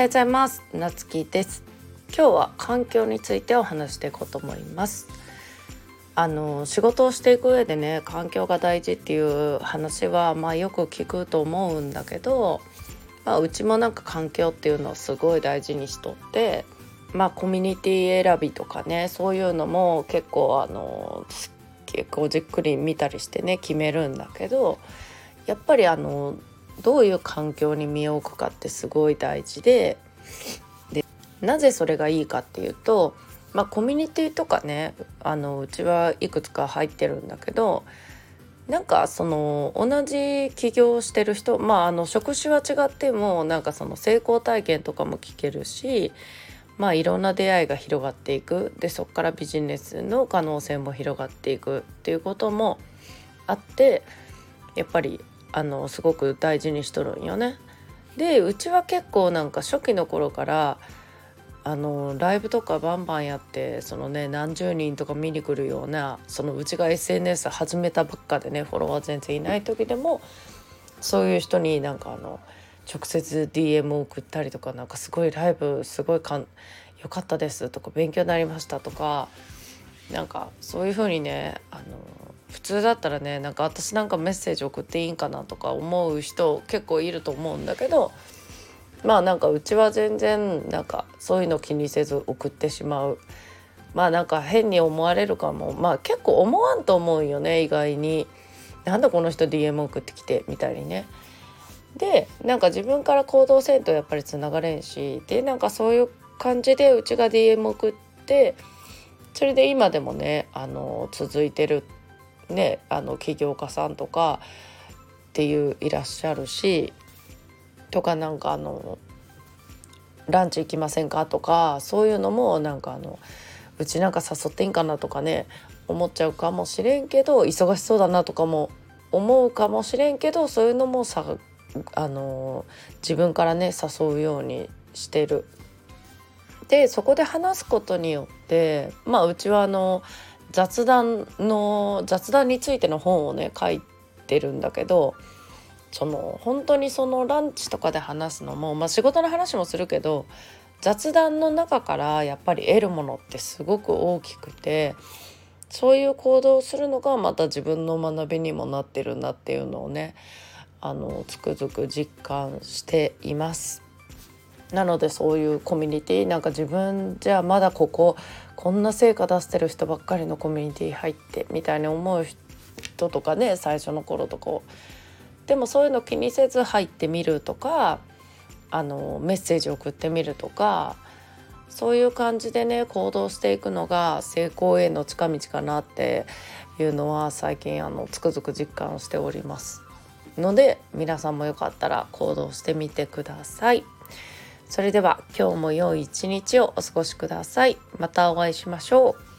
はようございます。なつきです。今日は環境についてお話していこうと思います。あの仕事をしていく上でね環境が大事っていう話はまあよく聞くと思うんだけど、まあ、うちもなんか環境っていうのをすごい大事にしとってまあコミュニティ選びとかねそういうのも結構あの結構じっくり見たりしてね決めるんだけどやっぱりあのどういう環境に身を置くかってすごい大事ででなぜそれがいいかっていうと、まあ、コミュニティとかねあのうちはいくつか入ってるんだけどなんかその同じ起業してる人まああの職種は違ってもなんかその成功体験とかも聞けるしまあいろんな出会いが広がっていく。でそこからビジネスの可能性も広がっていくっていうこともあってやっぱりあのすごく大事にしとるんよね。でうちは結構なんか初期の頃からあのライブとかバンバンやってそのね何十人とか見に来るようなそのうちが SNS 始めたばっかでねフォロワー全然いない時でもそういう人になんかあの直接 DM を送ったりとかなんかすごいライブすごいかん良かったですとか勉強になりましたとかなんかそういう風にねあの普通だったらねなんか私なんかメッセージ送っていいんかなとか思う人結構いると思うんだけどまあなんかうちは全然なんかそういうの気にせず送ってしまう。まあなんか変に思われるかも。まあ結構思わんと思うよね意外に。なんだこの人 DM 送ってきてみたいにね。でなんか自分から行動せんとやっぱりつながれんしでなんかそういう感じでうちが DM 送ってそれで今でもねあの続いてるねあの起業家さんとかっていういらっしゃるしとかなんかあのランチ行きませんかとかそういうのもなんかあのうちなんか誘っていいんかなとかね思っちゃうかもしれんけど忙しそうだなとかも思うかもしれんけどそういうのもさあの自分からね誘うようにしてる。でそこで話すことによってまあうちはあの雑談の雑談についての本をね書いてるんだけどその本当にそのランチとかで話すのも、まあ、仕事の話もするけど雑談の中からやっぱり得るものってすごく大きくてそういう行動をするのがまた自分の学びにもなってるんだっていうのをねあのつくづく実感しています。なのでそういうコミュニティなんか自分じゃまだこここんな成果出してる人ばっかりのコミュニティ入ってみたいに思う人とかね最初の頃とかでもそういうの気にせず入ってみるとかあのメッセージ送ってみるとかそういう感じでね行動していくのが成功への近道かなっていうのは最近あのつくづく実感しておりますので皆さんもよかったら行動してみてください。それでは今日も良い一日をお過ごしください。またお会いしましょう。